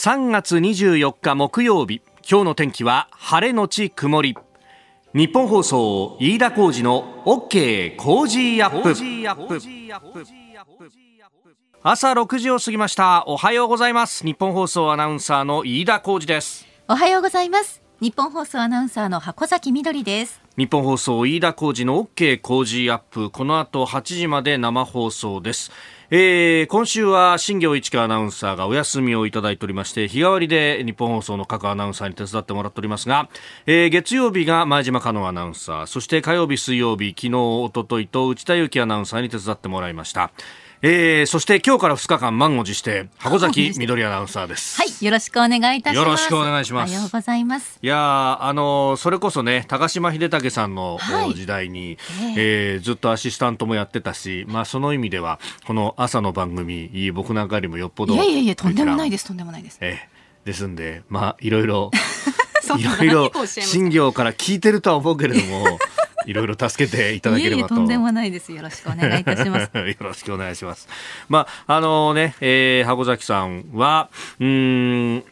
3月24日木曜日今日の天気は晴れのち曇り。ニッポン放送飯田浩司の OK Cozy up。朝6時を過ぎました。おはようございます。ニッポン放送アナウンサーの飯田浩司です。おはようございます。ニッポン放送アナウンサーの箱崎みどりです。ニッポン放送飯田浩司の OK Cozy up。この後8時まで生放送ですえー、今週は新業一華アナウンサーがお休みをいただいておりまして日替わりで日本放送の各アナウンサーに手伝ってもらっておりますが、えー、月曜日が前島香音アナウンサーそして火曜日水曜日昨日おとといと内田有紀アナウンサーに手伝ってもらいました。えー、そして今日から2日間満を持して箱崎みどりアナウンサーです。はいよろしくお願いいたします。よろしくお願いします。おはようございます。いやあのそれこそね高島秀武さんの、時代に、えー、えー、ずっとアシスタントもやってたしまあその意味ではこの朝の番組僕なんかよりもよっぽどいやいやいやとんでもないですとんでもないです。えー、ですんでまあいろいろ いろいろ新業から聞いてるとは思うけれども いろいろ助けていただければと。とんでもないです。よろしくお願いいたします。よろしくお願いします。まあ、あのね、えー、箱崎さんは、うん、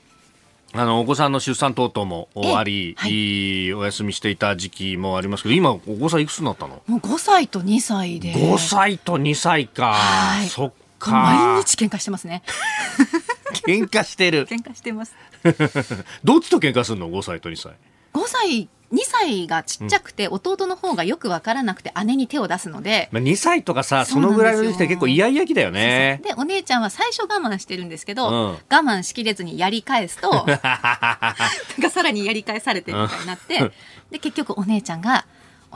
あの、お子さんの出産等々もあり、はい、お休みしていた時期もありますけど、今、お子さんいくつになったの？もう5歳と2歳で。5歳と2歳か。はい、そっか。毎日喧嘩してますね。喧嘩してる。喧嘩してます。どっちと喧嘩するの ?5 歳と2歳。5歳2歳がちっちゃくて、弟の方がよく分からなくて姉に手を出すので、まあ、2歳とかさそのぐらいの時って結構イヤイヤ期だよねでお姉ちゃんは最初我慢してるんですけど、うん、我慢しきれずにやり返すと なんかさらにやり返されてみたいになってで結局お姉ちゃんが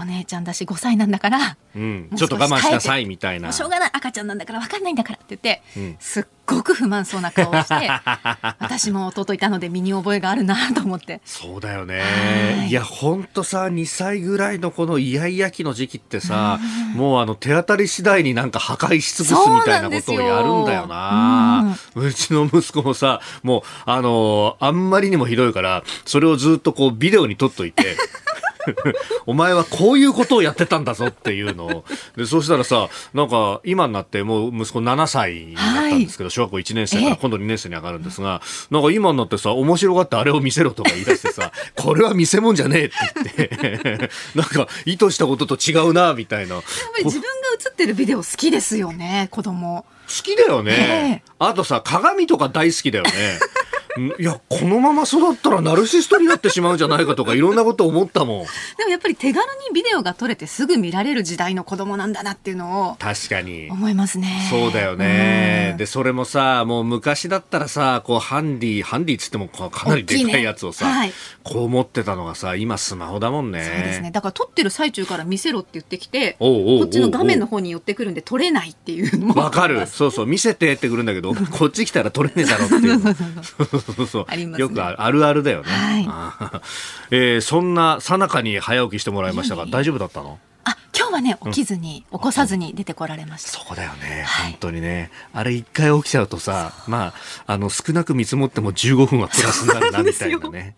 お姉ちゃんだし5歳なんだから、うん、ちょっと我慢しなさいみたいな。しょうがない赤ちゃんなんだから分かんないんだからって言って、うん、すっごく不満そうな顔をして 私も弟いたので身に覚えがあるなと思って。そうだよね。い。やほんとさ2歳ぐらいのこのイヤイヤ期の時期ってさ、うもうあの手当たり次第になんか破壊し尽くすみたいなことをやるんだよな。うちの息子もさもうあのあんまりにもひどいからそれをずっとこうビデオに撮っといて お前はこういうことをやってたんだぞっていうのを。で、そうしたらさ、なんか、今になってもう息子7歳になったんですけど、はい、小学校1年生から今度2年生に上がるんですが、なんか今になってさ、面白がってあれを見せろとか言い出してさ、これは見せ物じゃねえって言って、なんか、意図したことと違うな、みたいな。やっぱり自分が映ってるビデオ好きですよね、子供。好きだよね。あとさ、鏡とか大好きだよね。いやこのまま育ったらナルシストになってしまうんじゃないかとかいろんなこと思ったもん。でもやっぱり手軽にビデオが撮れてすぐ見られる時代の子供なんだなっていうのを確かに。思いますね。そうだよね、でそれもさもう昔だったらさこうハンディハンディっつってもかなりでかいやつをさ、ねはい、こう持ってたのがさ今スマホだもんね。そうですね。だから撮ってる最中から見せろって言ってきてこっちの画面の方に寄ってくるんで撮れないっていうのもわかる。そうそう。見せてってくるんだけどこっち来たら撮れねえだろっていう そうそうあります、ね、よくあるあるだよね、はい、えー、そんなさなかに早起きしてもらいましたが大丈夫だったの？あ今日はね起きずに、うん、起こさずに出てこられました、そうだよね、はい、本当にね。あれ一回起きちゃうとさまああの少なく見積もっても15分はプラスになるなみたいなね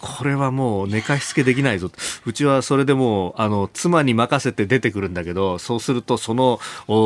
これはもう寝かしつけできないぞ。うちはそれでもう、あの、妻に任せて出てくるんだけど、そうするとその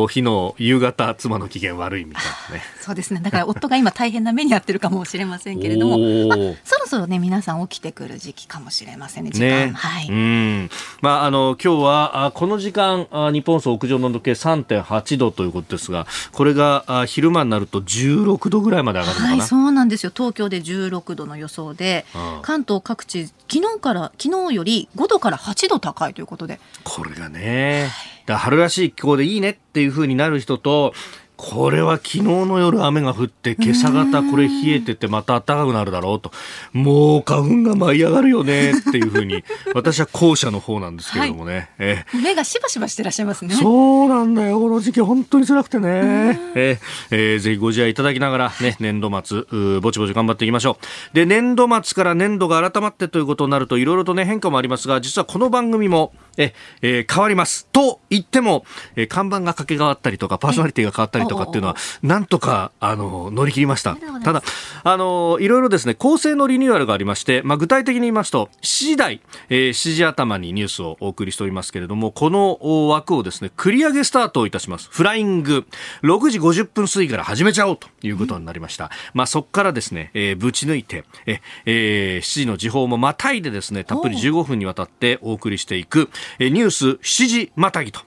日の夕方、妻の機嫌悪いみたいなね。そうですね。だから夫が今大変な目に遭ってるかもしれませんけれども、まあ、そろそろね、皆さん起きてくる時期かもしれませんね、時間。ね、はい。うん。まあ、あの、今日は、あこの時間、あ日本層屋上の温度計3.8度ということですが、これがあ昼間になると16度ぐらいまで上がるのかな、はい、そうなんですよ。東京で16度の予想で、関東各地昨日から昨日より5度から8度高いということで。これがね、だ春らしい気候でいいねっていうふうになる人とこれは昨日の夜雨が降って今朝方これ冷えててまた暖かくなるだろうと。もう花粉が舞い上がるよねっていうふうに。私は後者の方なんですけれどもね、はい、え目がしばしばしてらっしゃいますね。そうなんだよ。この時期本当に辛くてね、ええ。ー、ぜひご自愛いただきながらね年度末ぼちぼち頑張っていきましょう。で年度末から年度が改まってということになるといろいろとね変化もありますが実はこの番組もえ、えー、変わります。と言っても、えー、看板が掛け替わったりとかパーソナリティが変わったりととかっていうのは、なんとか、あの、乗り切りました。ただ、あの、いろいろですね、構成のリニューアルがありまして、まあ、具体的に言いますと、7時台、えー、7時頭にニュースをお送りしておりますけれども、この枠をですね、繰り上げスタートいたします。フライング、6時50分過ぎから始めちゃおうということになりました。うん、まあ、そこからですね、えー、ぶち抜いて、ええー、7時の時報もまたいでですね、たっぷり15分にわたってお送りしていく、えー、ニュース7時またぎと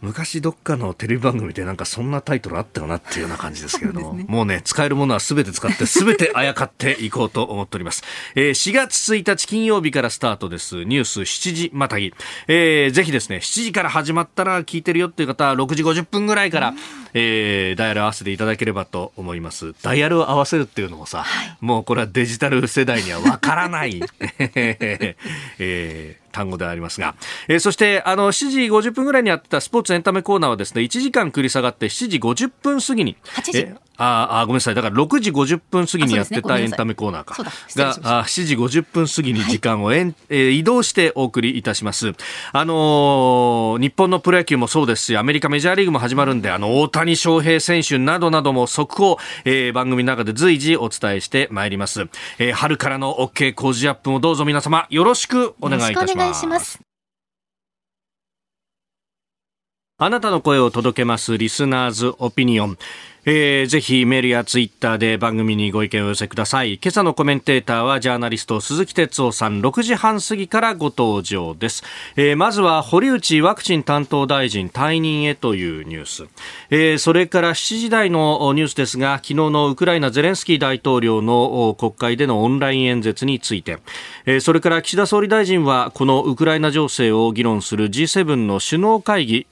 昔どっかのテレビ番組でなんかそんなタイトルあったよなっていうような感じですけれども、ね、もうね、使えるものはすべて使ってすべてあやかっていこうと思っております。えー、4月1日金曜日からスタートです。ニュース7時またぎ。えー、ぜひですね、7時から始まったら聞いてるよっていう方は6時50分ぐらいから、えー、ダイヤル合わせていただければと思います。ダイヤルを合わせるっていうのもさ、はい、もうこれはデジタル世代にはわからない。えー単語でありますが、えー、そしてあの7時50分ぐらいにやってたスポーツエンタメコーナーはですね1時間繰り下がって7時50分過ぎに。8時。ああごめんなさい。だから6時50分過ぎにやってたエンタメコーナーか、ね、があ7時50分過ぎに時間をえん、はい、えー、移動してお送りいたします。あのー、日本のプロ野球もそうですしアメリカメジャーリーグも始まるんであの大谷翔平選手などなども速報、えー、番組の中で随時お伝えしてまいります、えー、春からの OK 工事アップもどうぞ皆様よろしくお願いいたしますあなたの声を届けますリスナーズオピニオン。えー、ぜひメールやツイッターで番組にご意見を寄せください。今朝のコメンテーターはジャーナリスト鈴木哲夫さん6時半過ぎからご登場です。えー、まずは堀内ワクチン担当大臣退任へというニュース。えー、それから7時台のニュースですが、昨日のウクライナゼレンスキー大統領の国会でのオンライン演説について、えー、それから岸田総理大臣はこのウクライナ情勢を議論する G7 の首脳会議、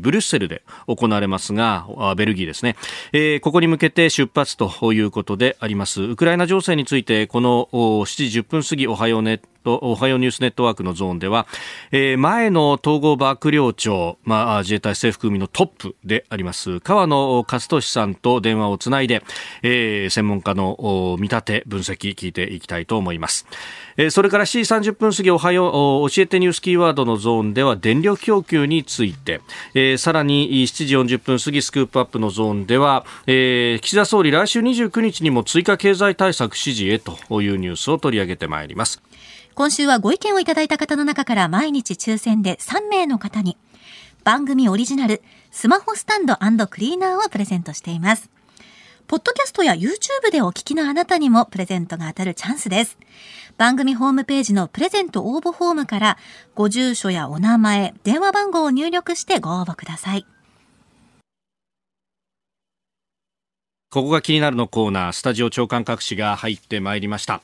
ブリュッセルで行われますが、ベルギーですね。えー、ここに向けて出発ということであります。ウクライナ情勢についてこの7時10分過ぎおはようねトおはようニュースネットワークのゾーンでは、えー、前の統合幕僚長、まあ、自衛隊制服組のトップであります川野勝利さんと電話をつないで、えー、専門家の見立て分析聞いていきたいと思います。えー、それから7時30分過ぎおはよう教えてニュースキーワードのゾーンでは電力供給について、えー、さらに7時40分過ぎスクープアップのゾーンでは、えー、岸田総理来週29日にも追加経済対策指示へというニュースを取り上げてまいります今週はご意見をいただいた方の中から毎日抽選で3名の方に番組オリジナルスマホスタンドクリーナーをプレゼントしていますポッドキャストや YouTube でお聞きのあなたにもプレゼントが当たるチャンスです。番組ホームページのプレゼント応募フォームからご住所やお名前、電話番号を入力してご応募ください。ここが気になるのコーナー、スタジオ長官各紙が入ってまいりました。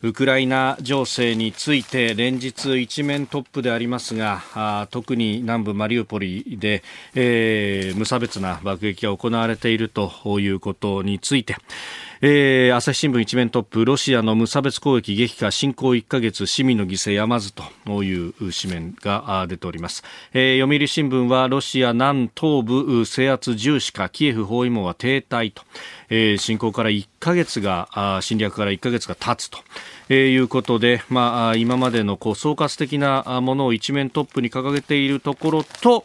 ウクライナ情勢について連日一面トップでありますが、特に南部マリウポリで、えー、無差別な爆撃が行われているということについて、えー、朝日新聞一面トップロシアの無差別攻撃激化侵攻1ヶ月市民の犠牲やまずという紙面が出ております、えー、読売新聞はロシア南東部制圧重視かキエフ包囲網は停滞と、えー、侵攻から1ヶ月が侵略から1ヶ月が経つと、いうことで、まあ、今までのこう総括的なものを一面トップに掲げているところと、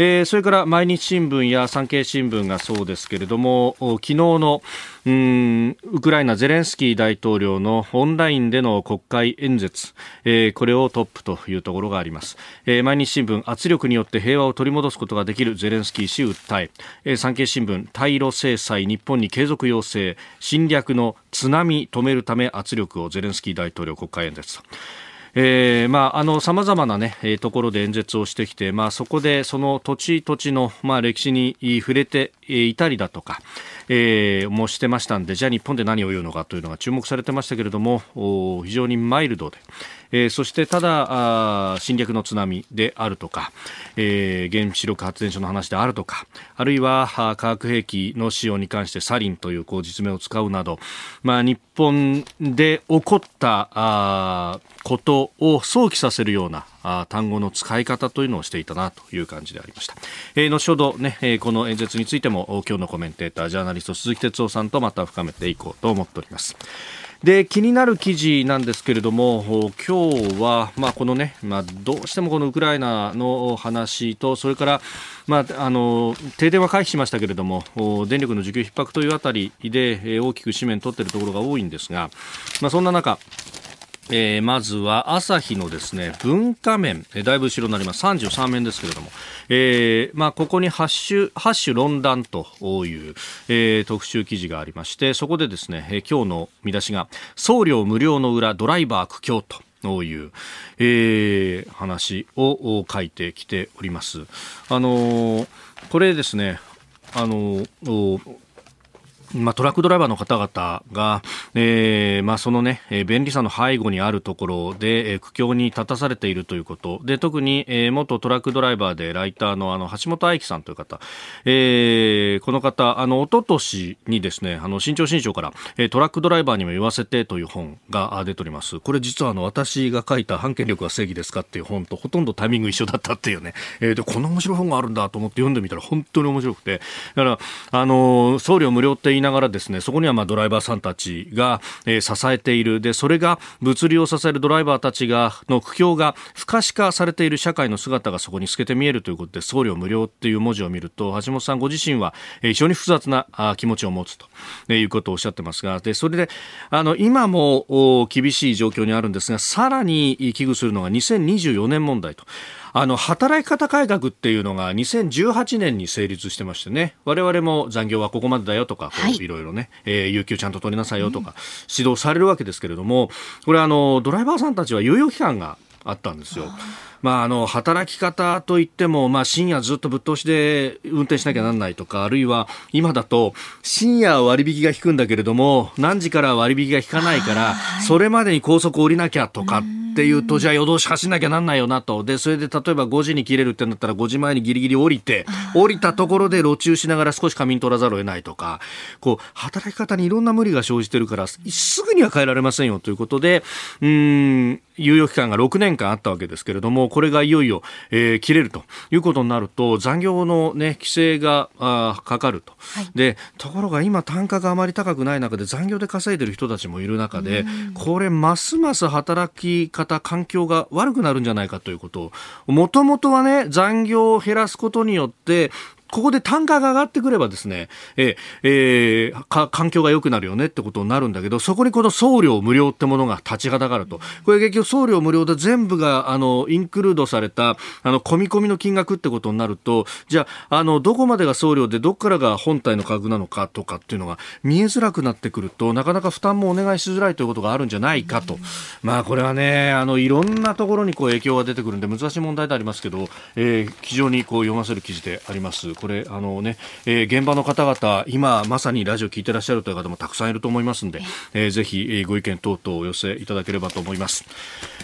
えー、それから毎日新聞や産経新聞がそうですけれども昨日のうんウクライナゼレンスキー大統領のオンラインでの国会演説、えー、これをトップというところがあります、えー、毎日新聞圧力によって平和を取り戻すことができるゼレンスキー氏訴ええー、産経新聞対ロ制裁日本に継続要請侵略の津波止めるため圧力をゼレンスキー大統領国会演説と。えー、まあ、あの、様々なね、え、ところで演説をしてきて、まあ、そこで、その土地土地の、まあ、歴史に触れていたりだとか、えー、もしてましたんで、じゃあ日本で何を言うのかというのが注目されてましたけれども、非常にマイルドで、えー、そしてただあ侵略の津波であるとか、えー、原子力発電所の話であるとかあるいは化学兵器の使用に関してサリンというこう実名を使うなど、まあ、日本で起こったあことを想起させるようなあ単語の使い方というのをしていたなという感じでありました、えー、後ほどね、えー、この演説についても今日のコメンテータージャーナリスト鈴木哲夫さんとまた深めていこうと思っております。で気になる記事なんですけれども今日は、まあ、このね、まあ、どうしてもこのウクライナの話とそれから、まあ、あの停電は回避しましたけれども電力の需給逼迫というあたりで大きく紙面取っているところが多いんですが、まあ、そんな中えー、まずは朝日のですね文化面、えー、だいぶ後ろになります。33面ですけれども、えーまあ、ここにハッシュハッシュ論壇という、えー、特集記事がありましてそこでですね、えー、今日の見出しが送料無料の裏ドライバー苦境とという、えー、話を書いてきております。あのー、これですね、あのーまあ、トラックドライバーの方々が、えーまあ、その、ね、便利さの背後にあるところで、えー、苦境に立たされているということ。で特に、えー、元トラックドライバーでライターのあの橋本愛樹さんという方、えー、この方あの一昨年にですねあの新潮新潮から、えー、トラックドライバーにも言わせてという本が出ております。これ実はあの私が書いた反権力は正義ですかっていう本とほとんどタイミング一緒だったっていうね、えー、でこんな面白い本があるんだと思って読んでみたら本当に面白くて。だからあの送料無料っていながらですねそこにはまあドライバーさんたちが、えー、支えているでそれが物流を支えるドライバーたちがの苦境が不可視化されている社会の姿がそこに透けて見えるということで送料無料っていう文字を見ると橋本さんご自身は、非常に複雑な気持ちを持つと、いうことをおっしゃってますがでそれであの今も厳しい状況にあるんですがさらに危惧するのが2024年問題と。あの働き方改革っていうのが2018年に成立してましてね。我々も残業はここまでだよとか、はい、いろいろね、えー、有給ちゃんと取りなさいよとか、指導されるわけですけれどもこれあのドライバーさんたちは猶予期間があったんですよ。まあ、あの働き方といっても、まあ、深夜ずっとぶっ通しで運転しなきゃなんないとかあるいは今だと深夜割引が引くんだけれども何時から割引が引かないからそれまでに高速降りなきゃとかっていうと、じゃあ夜通し走んなきゃなんないよなと。で、それで例えば5時に切れるってなったら5時前にギリギリ降りて、降りたところで路中しながら少し仮眠取らざるを得ないとか、こう、働き方にいろんな無理が生じてるから、すぐには変えられませんよということで、うん、猶予期間が6年間あったわけですけれども、これがいよいよ、えー、切れるということになると、残業のね、規制があかかると、はい、で、ところが今単価があまり高くない中で残業で稼いでる人たちもいる中で、これますます働き方方、環境が悪くなるんじゃないかということを、もともとはね、残業を減らすことによって、ここで単価が上がってくればですね、ええー、環境が良くなるよねってことになるんだけど、そこにこの送料無料ってものが立ちはだかると。これ結局送料無料で全部が、あの、インクルードされた、あの、込み込みの金額ってことになると、じゃあ、あの、どこまでが送料でどこからが本体の価格なのかとかっていうのが見えづらくなってくると、なかなか負担もお願いしづらいということがあるんじゃないかと。まあ、これはね、あの、いろんなところにこう影響が出てくるんで難しい問題でありますけど、えー、非常にこう読ませる記事であります。これあのね、えー、現場の方々今まさにラジオ聞いてらっしゃるという方もたくさんいると思いますので、えー、ぜひ、えー、ご意見等々お寄せいただければと思います、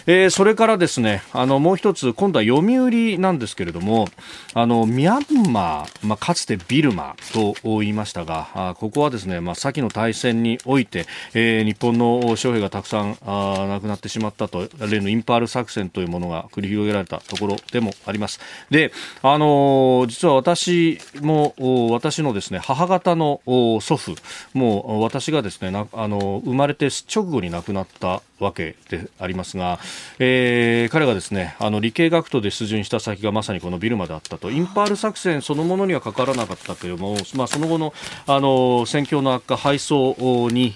えー、それからですねあのもう一つ今度は読売なんですけれどもあのミャンマー、まあ、かつてビルマと言いましたがあここはですね、まあ、先の大戦において、えー、日本の将兵がたくさんあ亡くなってしまったと例のインパール作戦というものが繰り広げられたところでもあります。であの実は私も私のですね母方の祖父もう私がですねあの生まれて直後に亡くなったわけでありますが、えー、彼がですねあの理系学徒で出陣した先がまさにこのビルマであったと。インパール作戦そのものにはかからなかったけれども、まあ、その後のあの戦況の悪化敗走に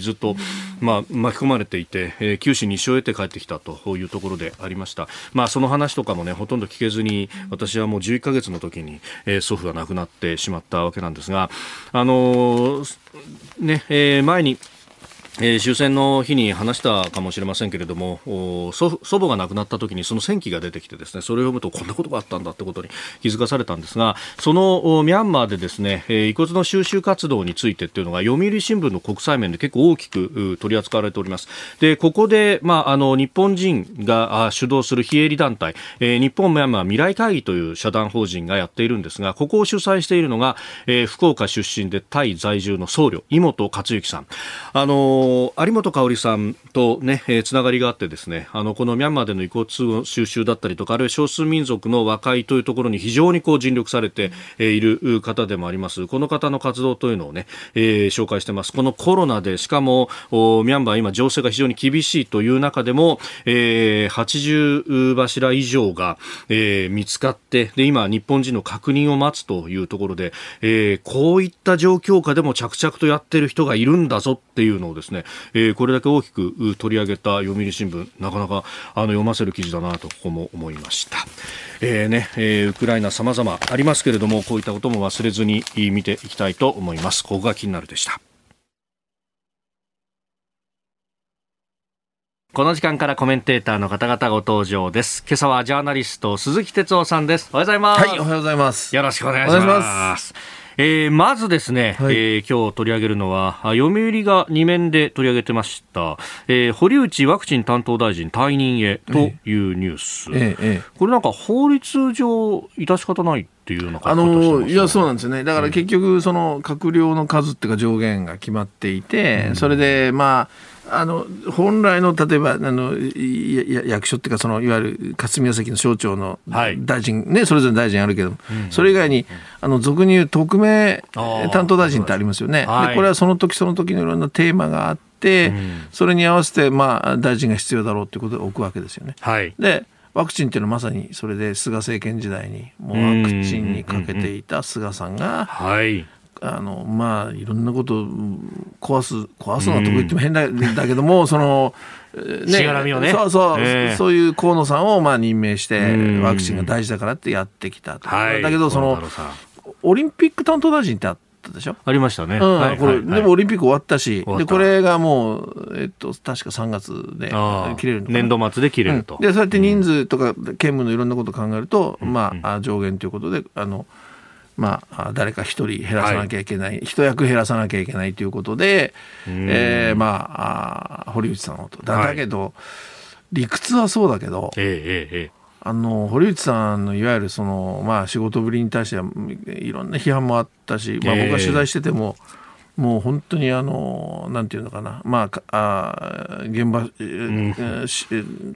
ずっと、まあ、巻き込まれていて、えー、九死に一生を得て帰ってきたというところでありました、まあ、その話とかもねほとんど聞けずに私はもう11ヶ月の時に、えー、祖父が亡くなってしまったわけなんですがあのー、ね、えー、前にえー、終戦の日に話したかもしれませんけれども祖母が亡くなった時にその戦記が出てきてですねそれを読むとこんなことがあったんだってことに気づかされたんですがそのミャンマーでですね、えー、遺骨の収集活動についてっていうのが読売新聞の国際面で結構大きく取り扱われております。でここで、まあ、あの日本人が主導する非営利団体、えー、日本ミャンマー未来会議という社団法人がやっているんですがここを主催しているのが、えー、福岡出身でタイ在住の僧侶井本克幸さん。あの有本香さんとね、えー、つながりがあってですね、あのこのミャンマーでの遺骨収集だったりとか、あるいは少数民族の和解というところに非常にこう尽力されている方でもあります。この方の活動というのをね、えー、紹介してます。このコロナでしかもミャンマー今情勢が非常に厳しいという中でも、えー、80柱以上が、えー、見つかってで今日本人の確認を待つというところで、えー、こういった状況下でも着々とやってる人がいるんだぞっていうのをですね、えー、これだけ大きく取り上げた読売新聞なかなかあの読ませる記事だなとここも思いました。えーねえー、ウクライナ様々ありますけれどもこういったことも忘れずに見ていきたいと思います。ここが気になるでした。この時間からコメンテーターの方々ご登場です。今朝はジャーナリスト鈴木哲夫さんです。おはようございます。はい、おはようございます。よろしくお願いします。えー、まずですね、はい、えー、今日取り上げるのは読売が2面で取り上げてました、えー、堀内ワクチン担当大臣退任へというニュース、ええこれなんか法律上致し方ないっていうのあのいやそうなんですよね。だから結局その閣僚の数っていうか上限が決まっていて、うん、それでまああの本来の例えばあの役所っていうかそのいわゆる霞が関の省庁の大臣、はい、ねそれぞれ大臣あるけど、うん、それ以外にあの俗に言う特命担当大臣ってありますよね。はい、でこれはその時その時のいろんなテーマがあって、うん、それに合わせてまあ大臣が必要だろうということで置くわけですよね。はい、でワクチンっていうのはまさにそれで菅政権時代にもうワクチンにかけていた菅さんが、はい、あのまあいろんなこと壊す壊すのはとこ言っても変だ,、だけどもそのね、しがらみをね。そうそう、えー、そういう河野さんをまあ任命してワクチンが大事だからってやってきたと、はい、だけどそのオリンピック担当大臣ってあったでしょ？ありましたね、うん。はい、これ、はい、でもオリンピック終わったしでこれがもう、えっと、確か3月で切れる年度末で切れると、うん、でそうやって人数とか兼務のいろんなことを考えると、うん、まあ上限ということであのまあ、誰か一人減らさなきゃいけない、はい、一役減らさなきゃいけないということで、えー、まあ堀内さんのとだ。だけど、はい、理屈はそうだけど、ええええ、あの堀内さんのいわゆるその、まあ、仕事ぶりに対してはいろんな批判もあったし、まあ、僕が取材してても、えー、もう本当にあのなんていうのかな、まあ、あ現場、うん、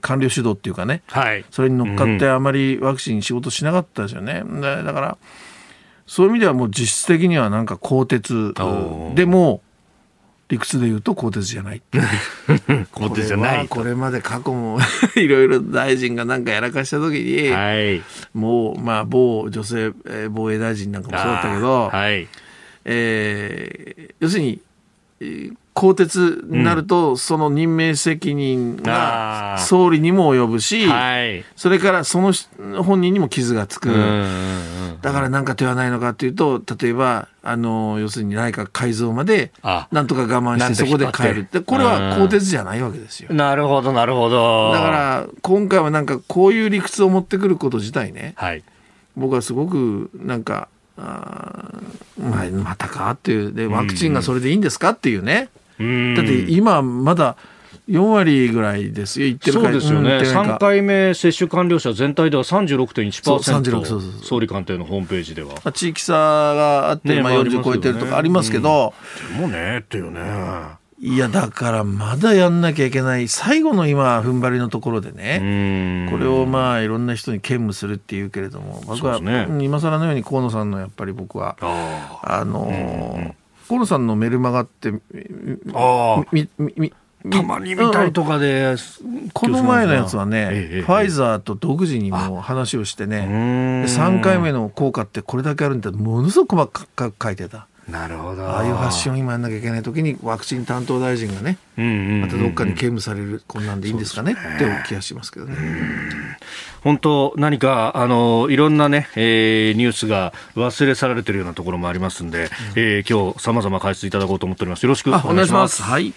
官僚主導っていうかね、はい、それに乗っかってあまりワクチン仕事しなかったですよね。だからそういう意味ではもう実質的にはなんか鋼鉄でも理屈で言うと鋼鉄じゃない。鋼鉄じゃないこれまで過去も いろいろ大臣がなんかやらかした時に、はい、もうまあ某女性防衛大臣なんかもそうだったけど、はい。えー、要するに更迭になると、うん、その任命責任が総理にも及ぶし、はい、それからその本人にも傷がつく。だから何か手はないのかというと、例えば、あの、要するに内閣改造まで、なんとか我慢してそこで変える。で、これは更迭じゃないわけですよ。なるほど、なるほど。だから、今回はなんかこういう理屈を持ってくること自体ね、はい、僕はすごくなんか、あまあ、またかっていう。で、ワクチンがそれでいいんですかっていうね。だって今まだ4割ぐらいですよ、ってるそうですよね、3回目接種完了者全体では36.1%、総理官邸のホームページでは。地域差があって、ね、まあ、40超えてるとかありますけど、うん、でもねっていうね。いやだからまだやんなきゃいけない。最後の今踏ん張りのところでね。これをまあいろんな人に兼務するっていうけれども。僕は今更のように河野さんのやっぱり僕はあの河野さんのメルマガってあみみたまに見たいとかで、この前のやつはね、ええ、ファイザーと独自にも話をしてね、3回目の効果ってこれだけあるんだものすごく細かく書いてた。なるほどああいう発信を今やんなきゃいけない時にワクチン担当大臣がね、またどっかに兼務されるこんなんでいいんですかねって気がしますけどね。本当何かあのいろんなね、えー、ニュースが忘れ去られてるようなところもありますんで、うん、えー、今日さまざま解説いただこうと思っております。よろしくお願いします。はい。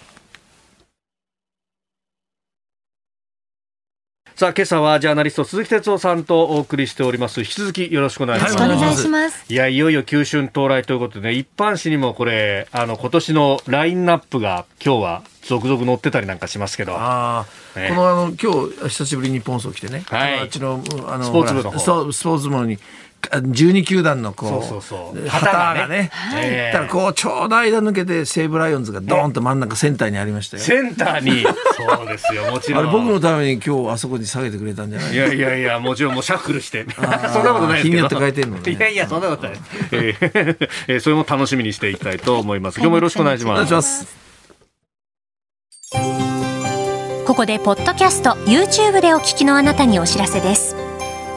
さあ今朝はジャーナリスト鈴木哲夫さんとお送りしております。引き続きよろしくお願いします。よろしくお願いします。いやいよいよ旧春到来ということでね一般紙にもこれあの今年のラインナップが今日は続々載ってたりなんかしますけど。あ、ね、このあの今日久しぶりに日本層来てね、はい、あっちのあのスポーツ部のスポーツ部に12球団のこうそうそうそう。旗がね旗がね。だからこうちょうど間抜けて西武ライオンズがドーンと真ん中センターにありましたよ。センターに。そうですよもちろん。あれ僕のために今日あそこに下げてくれたんじゃないいやいやいやもちろんもうシャッフルして。そんなことないですけど。日によって変えてんのね。いやいやそんなことない、えーえーそれも楽しみにしていきたいと思います。今日もよろしくお願いしおます。願いします。ここでポッドキャスト YouTube でお聞きのあなたにお知らせです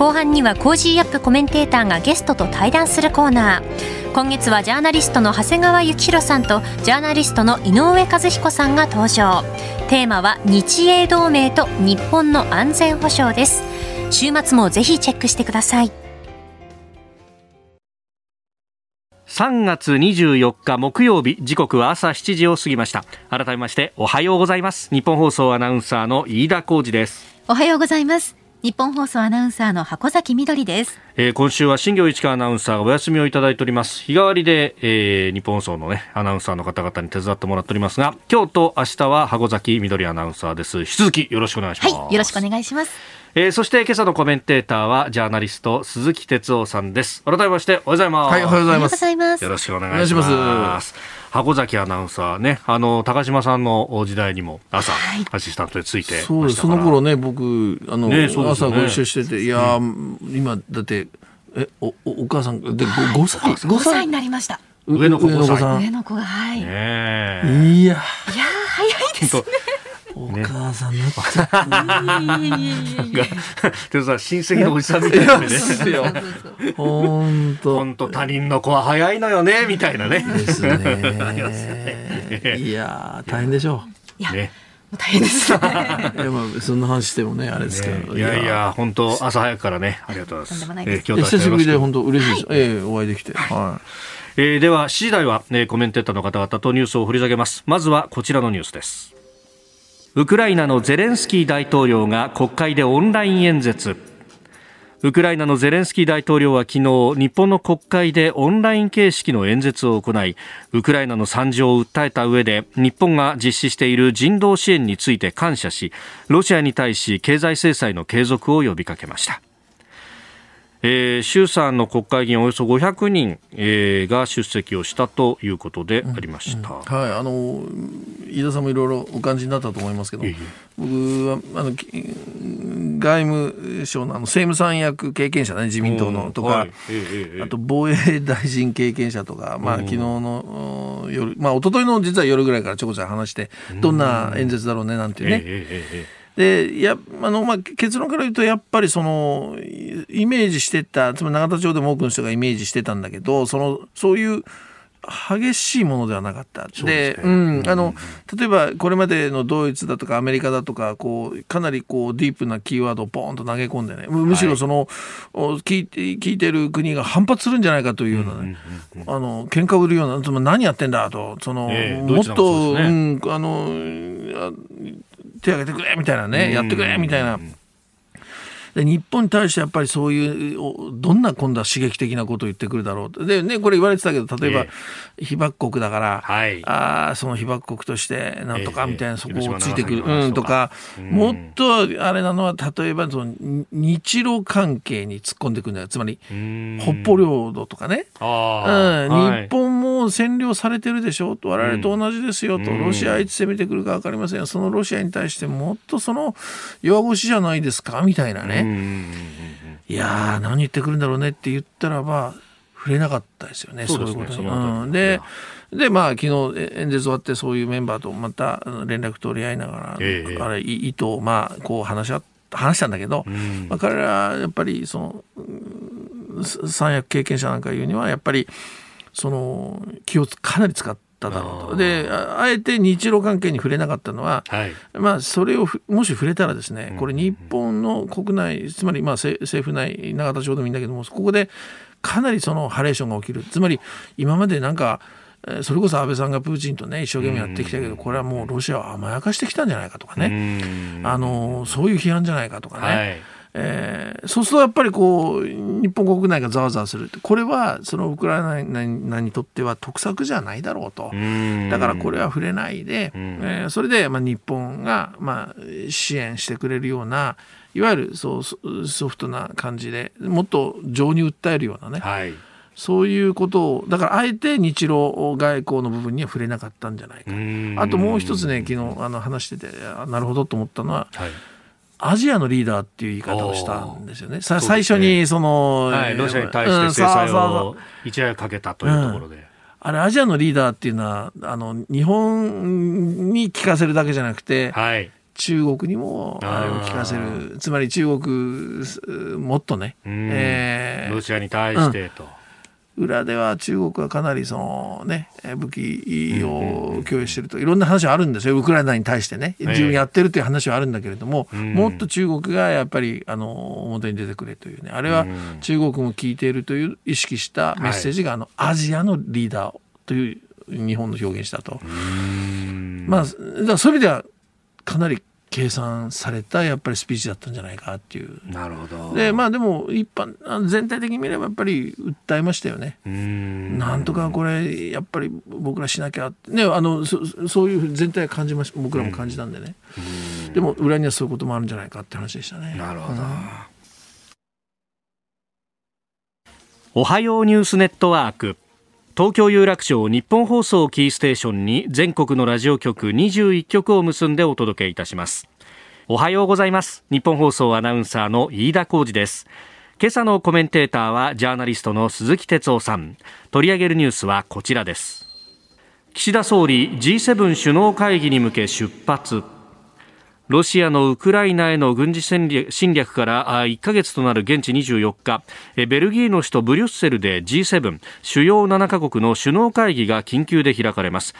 後半には Cozy up コメンテーターがゲストと対談するコーナー。今月はジャーナリストの長谷川幸洋さんとジャーナリストの井上和彦さんが登場。テーマは日英同盟と日本の安全保障です。週末もぜひチェックしてください。3月24日木曜日時刻は朝7時を過ぎました。改めましておはようございます。日本放送アナウンサーの飯田浩二です。おはようございます日本放送アナウンサーの箱崎みどりです。えー今週は新業市川アナウンサーがお休みをいただいております。日替わりで、えー日本放送のねアナウンサーの方々に手伝ってもらっておりますが今日と明日は箱崎みどりアナウンサーです。引き続きよろしくお願いします、はいよろしくお願いします。えーそして今朝のコメンテーターはジャーナリスト鈴木哲夫さんです。改めましておはようございます、はいおはようございます。おはようございます。よろしくお願いします。箱崎アナウンサーね、あの高島さんの時代にも朝、はい。アシスタントでついてそうですそましたから。の頃ね僕あの、ねね。朝ご一緒してていやー、今だってえおおお母さんで 5, 歳5 5歳になりました。上の子上の子さん。上の子がはい、いやねえいやー早いです本お母さんなっちゃさ親戚のおじさんみたいなね。ですよ本当本当他人の子は早いのよねみたいなね。ですね。いやー大変でしょいや、ね。もう大変ですね。ういやまあそんな話してもねあれですけど、ねいやいや本当朝早くからねありがとうございます。とんでもないです。えー久しぶりで本本当嬉しいです、ええお会いできて。はえーでは7時台は、えーコメンテーターの方々とニュースを掘り下げます。まずはこちらのニュースですウクライナのゼレンスキー大統領が国会でオンライン演説。ウクライナのゼレンスキー大統領は昨日日本の国会でオンライン形式の演説を行いウクライナの惨状を訴えた上で日本が実施している人道支援について感謝しロシアに対し経済制裁の継続を呼びかけました。えー衆参の国会議員およそ500人、えーが出席をしたということでありました。い、はい、あの飯田さんもいろいろお感じになったと思いますけど、いえいえ。僕はあのき外務省のあの政務三役経験者ね自民党のとか、はい。ええええあと防衛大臣経験者とか、まあ昨日のお夜、まあ一昨日の実は夜ぐらいからちょこちょこ話して、どんな演説だろうねなんていうね。でやあの、まあ、結論から言うとやっぱりそのイイメージしてたつまり永田町でも多くの人がイメージしてたんだけどそのそういう激しいものではなかった。でですねうん、あの例えばこれまでのドイツだとかアメリカだとかこうかなりこうディープなキーワードをポーンと投げ込んでねむむしろその、お聞いて聞いてる国が反発するんじゃないかというようなね、あの喧嘩を売るようなつまり何やってんだとその、ええもっと、ねうん、あのあ手挙げてくれみたいなね、やってくれみたいな。で日本に対してやっぱりそういうおどんな今度は刺激的なことを言ってくるだろうと。でねこれ言われてたけど例えば、え被爆国だから、はい。あーその被爆国としてなんとかええみたいな、そこをついてくる、うん、とか、うん。もっとあれなのは例えばそのに日露関係に突っ込んでくるんだよ。つまりうん。北方領土とかね、あうん日本も占領されてるでしょと我々と同じですよと、うん。ロシアいつ攻めてくるか分かりませんよ。そのロシアに対してもっとその弱腰じゃないですかみたいなね、いやー何言ってくるんだろうねって言ったらば触れなかったですよねそうねいうことに。うん。ででまあ昨日え演説終わってそういうメンバーとまたうん連絡取り合いながら、ええ。あれい意図をまあこう話し合話したんだけど、ん。まあ、彼らはやっぱりそのうん三役経験者なんか言うにはやっぱりその気をかなり使っただろうと。でああえて日露関係に触れなかったのは、はい。まあ、それをふもし触れたらですね、これ日本の国内、つまりまあ政政府内、永田町でもいいんだけども、ここでかなりそのハレーションが起きる。つまり今までなんか、それこそ安倍さんがプーチンとね一生懸命やってきたけどこれはもうロシアを甘やかしてきたんじゃないかとかね。あのそういう批判じゃないかとかね、はい、えー、そうするとやっぱりこう日本国内がざわざわするこれはそのウクライナにとっては得策じゃないだろうと。だからこれは触れないで、えー、それでまあ日本がまあ支援してくれるようないわゆるそうソフトな感じでもっと情に訴えるようなね、はい。そういうことをだからあえて日露外交の部分には触れなかったんじゃないか。あともう一つね昨日あの話しててなるほどと思ったのは、はい、アジアのリーダーっていう言い方をしたんですよね。さ、ね、最初にその、はい、ロシアに対して制裁を一夜かけたというところで。うん。あれ、アジアのリーダーっていうのは、あの、日本に聞かせるだけじゃなくて、はい、中国にもあれを聞かせる。つまり中国、もっとね、えー、ロシアに対してと。うん裏では中国はかなりその、ね、武器を供与しているといろんな話はあるんですよ。ウクライナに対してね。自分やってるという話はあるんだけれども、もっと中国がやっぱりあの表に出てくれというね。あれは中国も聞いているという意識したメッセージが、あのアジアのリーダーという日本の表現したと。まあ、そういう意味ではかなり計算されたやっぱりスピーチだったんじゃないかっていう。なるほど。でまあでも一般全体的に見ればやっぱり訴えましたよね。うんなんとかこれやっぱり僕らしなきゃねあのそそういう全体感じまし僕らも感じたんでね。でも裏にはそういうこともあるんじゃないかって話でしたね。なるほど。おはようニュースネットワーク。東京有楽町日本放送キーステーションに全国のラジオ局21局を結んでお届けいたします。おはようございます。日本放送アナウンサーの飯田浩二です。今朝のコメンテーターはジャーナリストの鈴木哲夫さん。取り上げるニュースはこちらです。岸田総理 G7 首脳会議に向け出発。ロシアのウクライナへの軍事侵略から1ヶ月となる現地24日ベルギーの首都ブリュッセルで G7 主要7カ国の首脳会議が緊急で開かれます。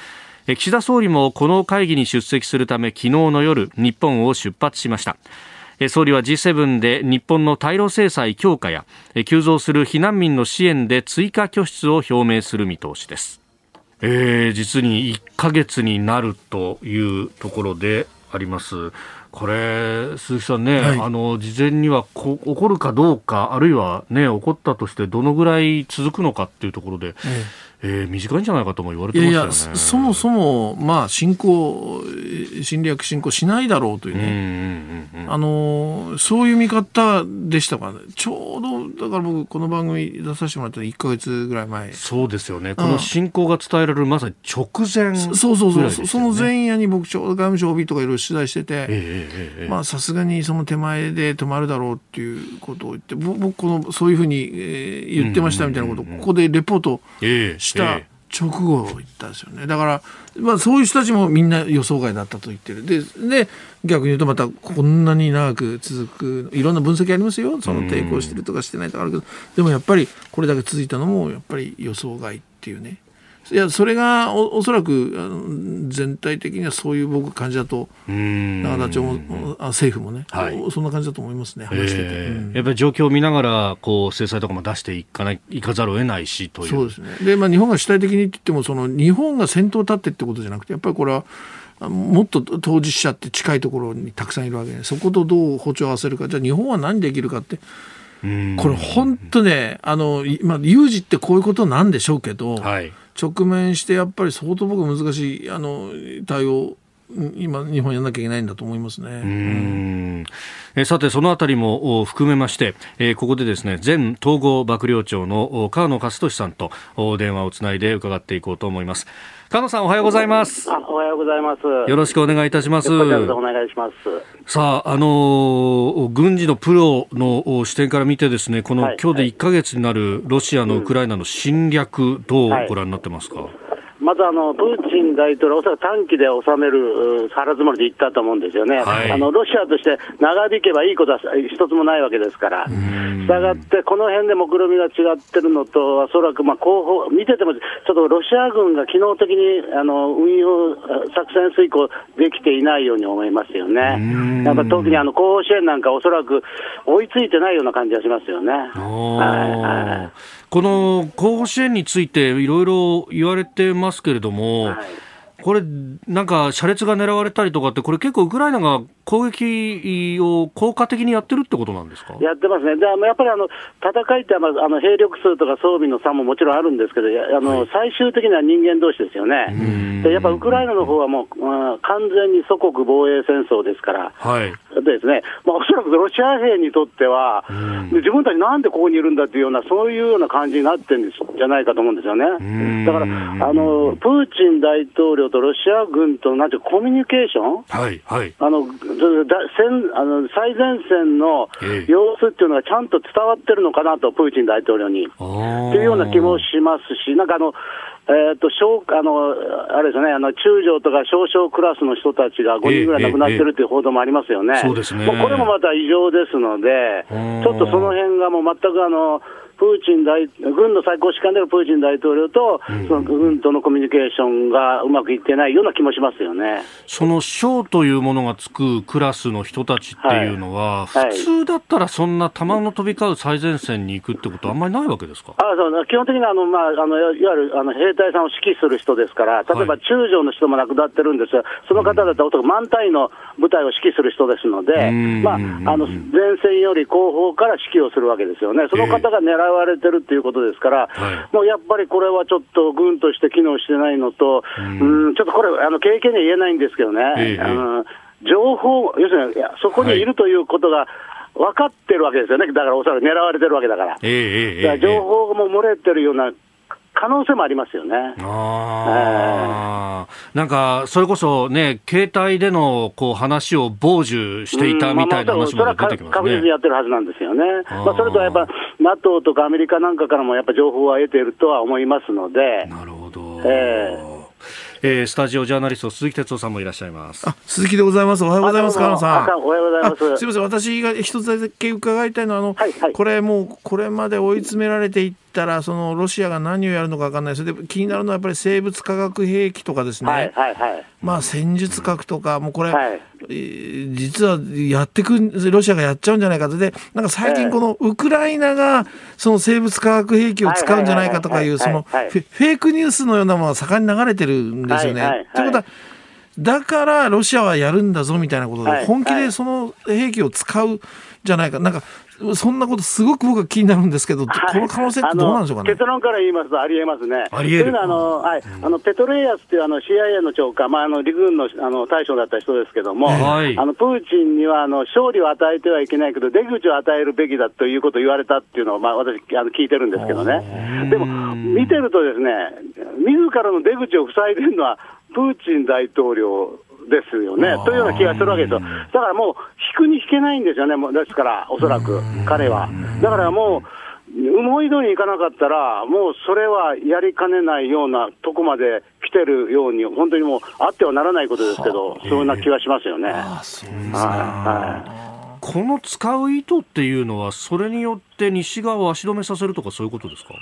岸田総理もこの会議に出席するため昨日の夜日本を出発しました。総理は G7 で日本の対ロ制裁強化や急増する避難民の支援で追加拠出を表明する見通しです。えー、実に1ヶ月になるというところであります。これ、鈴木さんね、はい、あの事前にはこ起こるかどうか、あるいは、ね、起こったとして、どのぐらい続くのかっていうところで、えええー、短いんじゃないかとも言われてましね。いやいやそもそも、まあ、侵攻、侵略、侵攻しないだろうというね、あのそういう見方でしたから、ね、ちょうど、だから僕、この番組出させてもらったの1か月ぐらい前。そうですよね、この侵攻が伝えられるまさに直前、ね、そうそうそう、その前夜に僕、ちょうど外務省 OB とかいろいろ取材してて、まあ、さすがにその手前で止まるだろうっていうことを言って、僕、このそういうふうに、えー、言ってましたみたいなことを、ここでレポートして、した直後言ったんですよね。だから、まあ、そういう人たちもみんな予想外だったと言ってる。で、で逆に言うとまたこんなに長く続く、いろんな分析ありますよ。その抵抗してるとかしてないとかあるけど、でもやっぱりこれだけ続いたのもやっぱり予想外っていうね。いやそれがおおそらく全体的にはそういう僕感じだと永田町も政府もね、はい、そんな感じだと思いますね話してて、えーうん、やっぱり状況を見ながらこう制裁とかも出していかないいかざるを得ないしという。そうですね。で、まあ、日本が主体的にって言ってもその日本が先頭立ってってことじゃなくてやっぱりこれはもっと当事者って近いところにたくさんいるわけでそことどう歩調を合わせるかじゃあ日本は何できるかってこれ本当ねあの、まあ、有事ってこういうことなんでしょうけど、はい直面してやっぱり相当僕難しいあの対応今、日本やらなきゃいけないんだと思いますね。うんえさて、そのあたりも含めまして、えー、ここでですね、前統合幕僚長の川野勝利さんと電話をつないで伺っていこうと思います。菅野さんおはようございます。おはようございます。よろしくお願いいたします。お願いします。さあ、あのー、軍事のプロの視点から見てですね、この、はい、今日で1か月になるロシアのウクライナの侵略、どうご覧になってますか、はいまずあのプーチン大統領、おそらく短期で収める腹積もりで言ったと思うんですよね、はい、あのロシアとして長引けばいいことは一つもないわけですから、したがって、この辺で目論みが違ってるのと、おそらくまあ後方、見てても、ちょっとロシア軍が機能的にあの運用、作戦遂行できていないように思いますよね、やっぱ特にあの後方支援なんか、おそらく追いついてないような感じがしますよね。はいはいこの候補支援についていろいろ言われてますけれども、はい。これ、なんか車列が狙われたりとかって、これ結構ウクライナが攻撃を効果的にやってるってことなんですか？やってますね、でやっぱりあの戦いって、まあ、あの兵力数とか装備の差ももちろんあるんですけど、あの、はい、最終的には人間同士ですよね、でやっぱウクライナの方はもう、まあ、完全に祖国防衛戦争ですから、はい、ですね、まあ、おそらくロシア兵にとっては、自分たちなんでここにいるんだっていうような、そういうような感じになってるんじゃないかと思うんですよね。だからあのプーチン大統領とロシア軍となんてコミュニケーション、はいはい、あのあの最前線の様子っていうのがちゃんと伝わってるのかなと、プーチン大統領に。っていうような気もしますし、なんかあの、えーと、小あのあれですね、あの中将とか少々クラスの人たちが5人ぐらい亡くなってるっていう報道もありますよね、そうですね。これもまた異常ですので、ちょっとその辺がもう全くあのプーチン大軍の最高指揮官であるプーチン大統領と、その軍とのコミュニケーションがうまくいってないような気もしますよね。その将というものがつくクラスの人たちっていうのは、はい、普通だったらそんな弾の飛び交う最前線に行くってことはあんまりないわけですか？あそう。基本的にあの、まあ、あのいわゆるあの兵隊さんを指揮する人ですから、例えば中将の人も亡くなってるんですが、その方だったら、おそらく満隊の部隊を指揮する人ですので、まあ、あの前線より後方から指揮をするわけですよね。その方が狙われてるっていうことですから、はい、もうやっぱりこれはちょっと軍として機能してないのと、うん、ちょっとこれ、あの経験には言えないんですけどね、えー、あの情報、要するにいやそこにい。るということが、分かってるわけですよね、だからおそらく狙われてるわけだから、えー、だから情報も漏れてるような可能性もありますよね。あえー、なんか、それこそね、携帯でのこう話を傍受していたみたいな話も出てきますね。確実にやってるはずなんですよね。まあ、それとやっぱ、NATO とかアメリカなんかからもやっぱ情報は得ているとは思いますので。なるほど。えーえー、スタジオジャーナリスト鈴木哲夫さんもいらっしゃいます。あ鈴木でございます。おはようございます川野さん。おはようございます。すみません。私が一つだけ伺いたいのはあの、はいはい、これもうこれまで追い詰められていったらそのロシアが何をやるのか分かんない。それで気になるのはやっぱり生物化学兵器とかですね、はいはいはい、まあ戦術核とかもうこれ、はい、実はやってくロシアがやっちゃうんじゃないかとでなんか最近このウクライナがその生物化学兵器を使うんじゃないかとかいうそのフェイクニュースのようなものが盛んに流れてるんですよね。ということはだからロシアはやるんだぞみたいなことで、本気でその兵器を使うじゃないか、なんかそんなことすごく僕は気になるんですけど、はい、この可能性ってどうなんでしょうかね？結論から言いますとありえますね。ありえる。あの、はい、あのペトレイアスっていうあの CIA の長官、まああの陸軍のあの大将だった人ですけども、はい、あのプーチンにはあの勝利を与えてはいけないけど出口を与えるべきだということを言われたっていうのをまあ私あの聞いてるんですけどね。でも見てるとですね、自らの出口を塞いでるのはプーチン大統領ですよね。というような気がするわけですよ。だからもう、引くに引けないんですよね、ですから、おそらく、彼は。だからもう、思い通りにいかなかったら、もうそれはやりかねないようなとこまで来てるように、本当にもうあってはならないことですけど、そんな気がしますよね。この使う意図っていうのは、それによって西側を足止めさせるとか、そういうことですか？い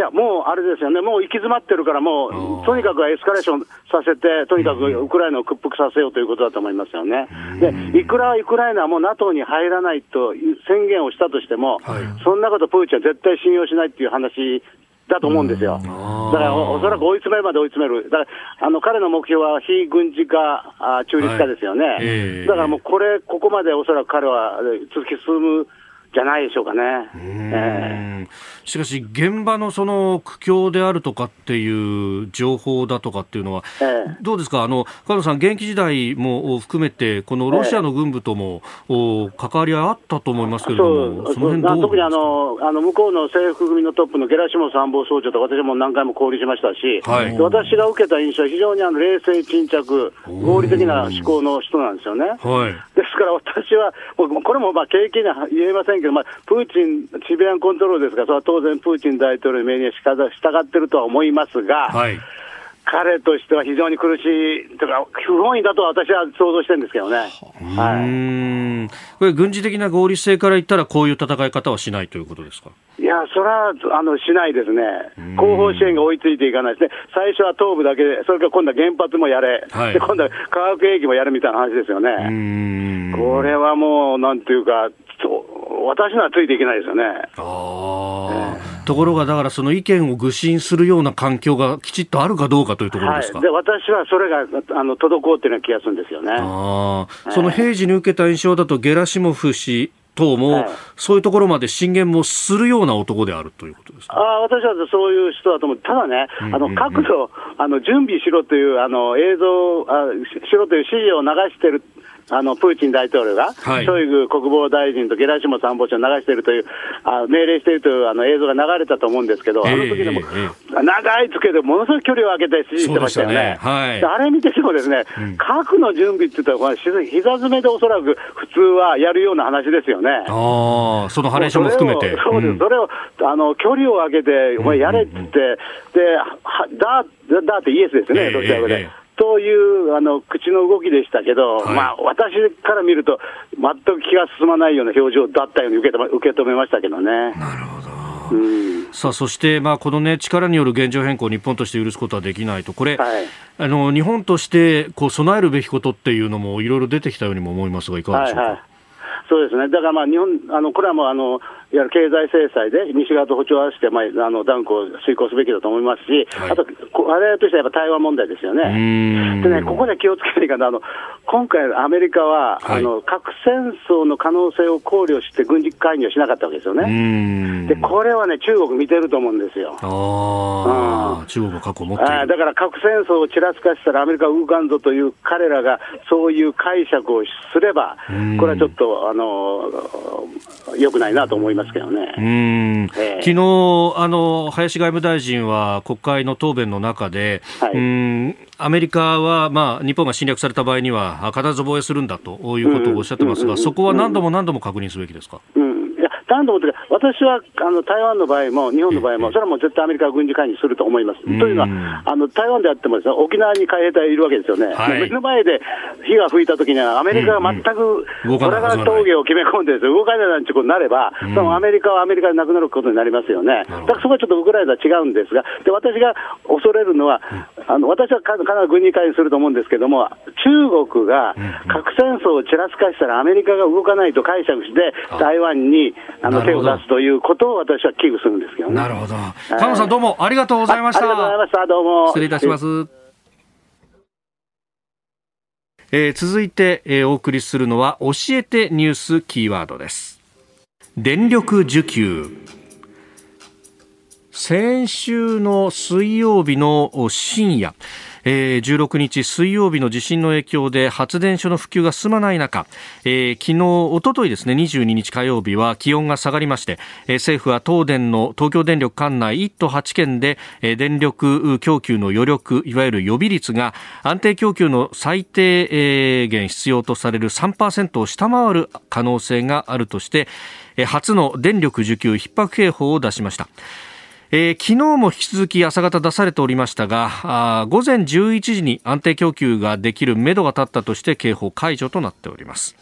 や、もうあれですよね、もう行き詰まってるから、もうとにかくエスカレーションさせて、とにかくウクライナを屈服させようということだと思いますよね。で、いくらウクライナはもう NATO に入らないと宣言をしたとしても、はい、そんなことプーチンは絶対信用しないっていう話だと思うんですよ。だからおそらく追い詰めるまで追い詰める。だからあの彼の目標は非軍事化、あ中立化ですよね、はい。えー、だからもうこれ、ここまでおそらく彼は突き進むじゃないでしょうかね。えー、しかし、現場のその苦境であるとかっていう情報だとかっていうのは、えー、どうですか、あの加藤さん、現役時代も含めて、このロシアの軍部とも、えー、関わりあったと思いますけれども、その辺特にあのあの向こうの制服組のトップのゲラシモ参謀総長と私も何回も交流しましたし、はい、私が受けた印象は非常にあの冷静沈着、合理的な思考の人なんですよね。はい、ですから私は、これもまあ経験には言えませんけど、まあ、プーチン、シビアンコントロールですから、それは当然、プーチン大統領の命令に従ってるとは思いますが、はい。彼としては非常に苦しい、とか、不本意だと私は想像してるんですけどね。はい、これ、軍事的な合理性から言ったら、こういう戦い方はしないということですか？いや、それはあのしないですね、後方支援が追いついていかないですね、最初は東部だけで、それから今度は原発もやれ、はい、で今度は化学兵器もやるみたいな話ですよね。これはもう、なんていうか、私にはついていけないですよね。ああ、ところがだからその意見を愚信するような環境がきちっとあるかどうかというところですか、はい、で私はそれがあの滞ってるような気がするんですよね。あ、その平時に受けた印象だと、ゲラシモフ氏等も、はい、そういうところまで進言もするような男であるということですか？あ私はそういう人だと思う、ただね、あの角度、あの準備しろというあの映像あ、しろという指示を流してるあのプーチン大統領が、はい、ショイグ国防大臣とゲラシモ参謀長を流しているという、あ命令しているというあの映像が流れたと思うんですけど、あの時でも、長いつけでものすごい距離を空けて指示してましたよね。ね。はい、あれ見ててもですね、うん、核の準備って言ったら、膝詰めでおそらく普通はやるような話ですよね。あそのハレーションも含めて。そうです、それをあの距離を空けて、お前やれって言って、でだだってイエスですね、ロシア語で。というあの口の動きでしたけど、はい、まあ、私から見ると、全く気が進まないような表情だったように受け受け止めましたけどね。なるほど。うん、さあそして、まあ、この、ね、力による現状変更、日本として許すことはできないと、これ、はい、あの日本としてこう備えるべきことっていうのもいろいろ出てきたようにも思いますが、いかがでしょうか？はいはい。そうですね、だからまあ日本、あのこれはもうあのいわゆる経済制裁で西側と歩調を合わせて、まあ、あの断固遂行すべきだと思いますし、はい、あと、我々としてはやっぱ台湾問題ですよね。でね、ここで気をつけないかな、あの今回、アメリカは、はい、あの核戦争の可能性を考慮して軍事介入をしなかったわけですよね。で、これはね、中国見てると思うんですよ。あうん、中国核を持ってだから核戦争をちらつかしたらアメリカは動かんぞという彼らがそういう解釈をすれば、これはちょっとあのよくないなと思います。ますけどね。うん、昨日あの林外務大臣は国会の答弁の中で、はい、うんアメリカは、まあ、日本が侵略された場合には必ず防衛するんだということをおっしゃってますが、そこは何度も何度も確認すべきですか？うん何度も私はあの台湾の場合も、日本の場合も、それはもう絶対アメリカが軍事介入すると思います。というのは、あの台湾であってもです、ね、沖縄に海兵隊いるわけですよね、はい、目の前で火が吹いたときには、アメリカが全く、これが峠を決め込んで動かないなんてことになれば、うん、そのアメリカはアメリカでなくなることになりますよね。だからそこはちょっとウクライナとは違うんですが、で私が恐れるのは、あの私は必ず軍事介入すると思うんですけども、中国が核戦争をちらつかしたら、アメリカが動かないと解釈して、台湾にあの手を出すということを私は危惧するんですけどね。なるほど。菅野さんどうもありがとうございました。ありがとうございました。どうも。失礼いたします。えー、続いて、えー、お送りするのは教えてニュースキーワードです電力需給先週の水曜日の深夜えー、16日水曜日の地震の影響で発電所の普及が進まない中、えー、昨日、おとといですね、22日火曜日は気温が下がりまして、えー、政府は東電の東京電力管内1都8県で、えー、電力供給の余力、いわゆる予備率が安定供給の最低限必要とされる3%を下回る可能性があるとして、初の電力需給逼迫警報を出しました。えー、昨日も引き続き朝方出されておりましたがあ午前11時に安定供給ができるめどが立ったとして警報解除となっております。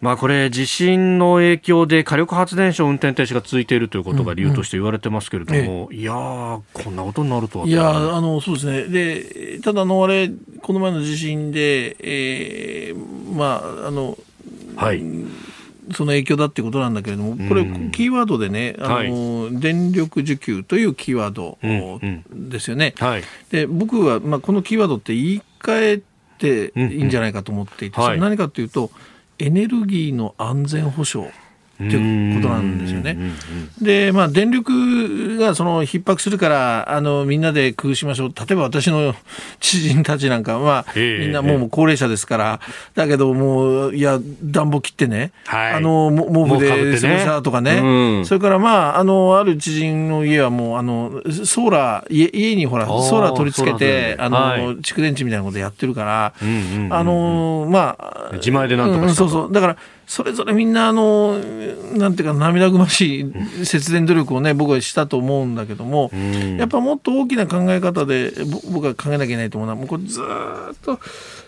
まあこれ、地震の影響で火力発電所運転停止が続いているということが理由として言われてますけれども、うんうん、いやこんなことになるとは。いやあのそうですね、でただの、あれ、この前の地震で、えー、まあ、あの、はい、その影響だっていうことなんだけれども、これ、キーワードでね、あの、はい、電力需給というキーワードですよね。うんうんはい、で僕は、まあ、このキーワードって言い換えていいんじゃないかと思っていて、それ何かというと、エネルギーの安全保障。っていうことなんですよね。で、まあ、電力がその逼迫するから、あの、みんなで工夫しましょう。例えば私の知人たちなんかは、みんなもう高齢者ですから、だけどもう、いや、暖房切ってね、はい、あの、毛布で過ごしたとかね、ねうん、それからまあ、あの、ある知人の家はもう、あの、ソーラー、家家にほら、ソーラー取り付けて、あの、はい、蓄電池みたいなことやってるから、あの、まあ、自前でなんとか、うん、そうそう。だから、それぞれみんなあのなんていうか涙ぐましい節電努力をね僕はしたと思うんだけども、やっぱもっと大きな考え方で僕は考えなきゃいけないと思うのはもうこれずっと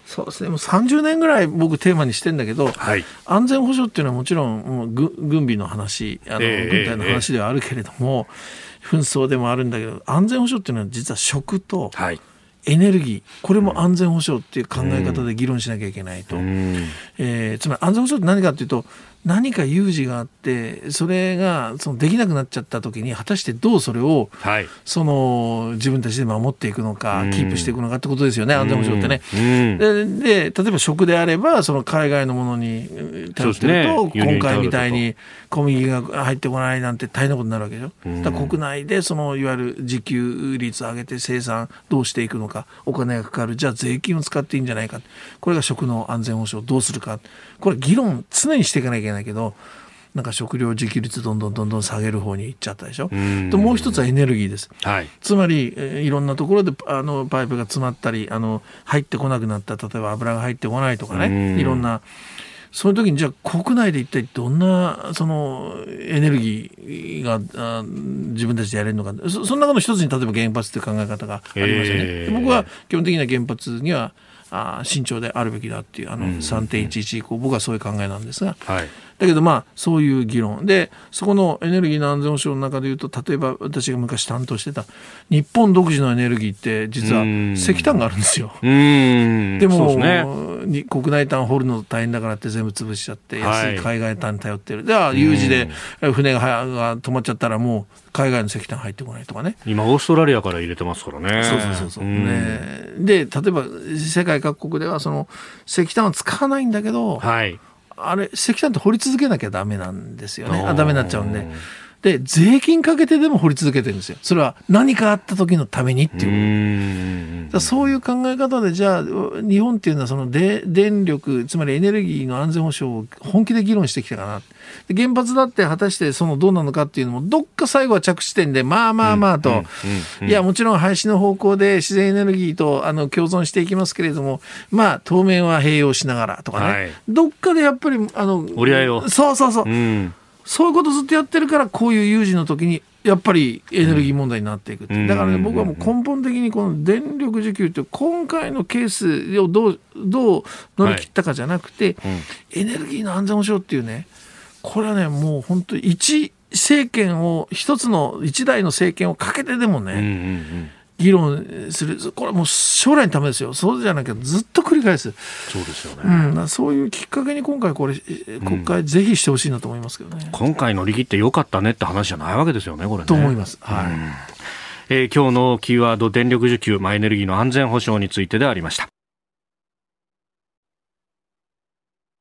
そうですね。もう30年ぐらい僕テーマにしてんだけど、はい、安全保障っていうのはもちろんもう軍備の話あの、軍隊の話ではあるけれども、紛争でもあるんだけど安全保障っていうのは実は食と、はいエネルギー、これも安全保障っていう考え方で議論しなきゃいけないと。うん、えー、つまり安全保障って何かっていうと、何か有事があってそれがそのできなくなっちゃった時に果たしてどうそれを、はい、その自分たちで守っていくのか、キープしていくのかってことですよね安全保障ってね。でで例えば食であればその海外のものに頼ってると、ね、今回みたいに小麦が入ってこないなんて大変なことになるわけでしょ。だ国内でそのいわゆる自給率を上げて生産どうしていくのかお金がかかる。じゃあ税金を使っていいんじゃないか。これが食の安全保障どうするか。これ議論常にしていかなきゃいけないけどなんか食料自給率どんどんどんどん下げる方に行っちゃったでしょ？ともう一つはエネルギーです。はい、つまりいろんなところであのパイプが詰まったりあの入ってこなくなった例えば油が入ってこないとかねいろんな。そういう時にじゃあ国内で一体どんなそのエネルギーが自分たちでやれるのかそその中の一つに例えば原発という考え方がありますよね。僕は基本的には原発にはあ慎重であるべきだっていうあの3.11以降僕はそういう考えなんですが、はい、だけどまあそういう議論でそこのエネルギーの安全保障の中でいうと例えば私が昔担当してた日本独自のエネルギーって実は石炭があるんですよ。でも、ね、国内炭掘るの大変だからって全部潰しちゃって安い海外炭頼ってる。では有事で船がが止まっちゃったらもう海外の石炭入ってこないとかね。今オーストラリアから入れてますからね。そうそうそうそう。ね、で例えば世界各国ではその石炭を使わないんだけど、はい、あれ石炭って掘り続けなきゃダメなんですよねあダメになっちゃうんで。で税金かけてでも掘り続けてるんですよ。それは何かあった時のためにっていうこと。そういう考え方でじゃあ日本っていうのはそので電力つまりエネルギーの安全保障を本気で議論してきたかな。で原発だって果たしてそのどうなのかっていうのもどっか最後は着地点でまあまあまあと、いやもちろん廃止の方向で自然エネルギーとあの共存していきますけれどもまあ当面は併用しながらとかね、はい、どっかでやっぱりあの折り合いを。そうそうそう、うんそういうことずっとやってるからこういう有事の時にやっぱりエネルギー問題になっていく、うん、だからね僕はもう根本的にこの電力需給って今回のケースをどうどう乗り切ったかじゃなくて、はいうん、エネルギーの安全保障っていうねこれはねもう本当一政権を一つの一代の政権をかけてでもね、うんうんうん議論する。これもう将来のためですよ。そうじゃなきゃずっと繰り返す。そうですよね、うん、そういうきっかけに今回これ国会ぜひしてほしいなと思いますけどね、うん、今回乗り切ってよかったねって話じゃないわけですよねこれね。と思います。はい、うん、えー、今日のキーワード電力需給、まあ、エネルギーの安全保障についてでありました。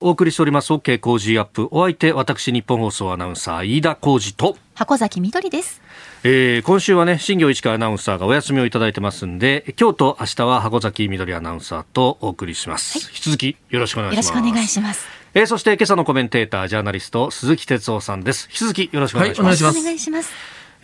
お送りしております OK 工事アップ。お相手私日本放送アナウンサー飯田浩二と。箱崎みどりですえー、今週はね、新業市川アナウンサーがお休みをいただいてますんで、今日と明日は箱崎みどりアナウンサーとお送りします。はい、引き続きよろしくお願いします。よろしくお願いします。えー、そして今朝のコメンテーター、ジャーナリスト、鈴木哲夫さんです。引き続きよろしくお願いします。はい、お願いします。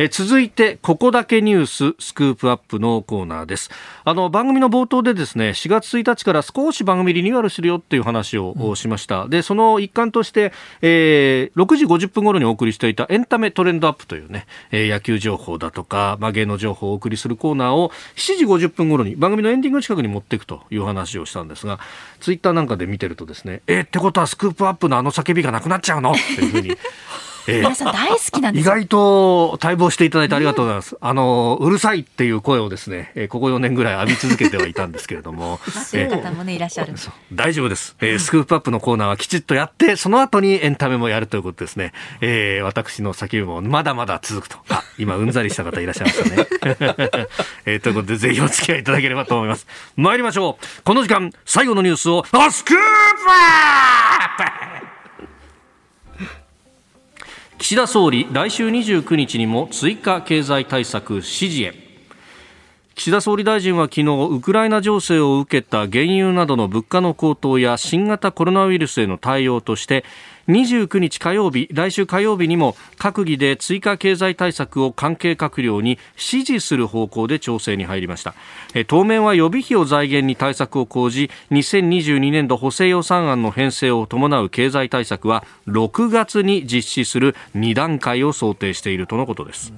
え続いてここだけニューススクープアップのコーナーです。あの番組の冒頭でですね4月1日から少し番組リニューアルするよっていう話をしました、うん、でその一環として、えー、6時50分頃にお送りしていたエンタメトレンドアップというね、えー、野球情報だとか、まあ、芸能情報をお送りするコーナーを7時50分頃に番組のエンディング近くに持っていくという話をしたんですがツイッターなんかで見てるとですねえー、ってことはスクープアップのあの叫びがなくなっちゃうの？っていうふうにえー、皆さん大好きなんです意外と待望していただいてありがとうございます。うん、あの、うるさいっていう声をですね、えー、ここ4年ぐらい浴び続けてはいたんですけれども。ね、いらっしゃる。大丈夫です。えー、スクープアップのコーナーはきちっとやって、その後にエンタメもやるということですね。えー、私の叫びもまだまだ続くと。あ、今、うんざりした方いらっしゃいましたね。えー、ということで、ぜひお付き合いいただければと思います。参りましょう。この時間、最後のニュースを、あ、スクープアップ岸田総理来週29日にも追加経済対策指示へ。岸田総理大臣は昨日ウクライナ情勢を受けた原油などの物価の高騰や新型コロナウイルスへの対応として29日火曜日来週火曜日にも閣議で追加経済対策を関係閣僚に指示する方向で調整に入りました。当面は予備費を財源に対策を講じ2022年度補正予算案の編成を伴う経済対策は6月に実施する2段階を想定しているとのことです。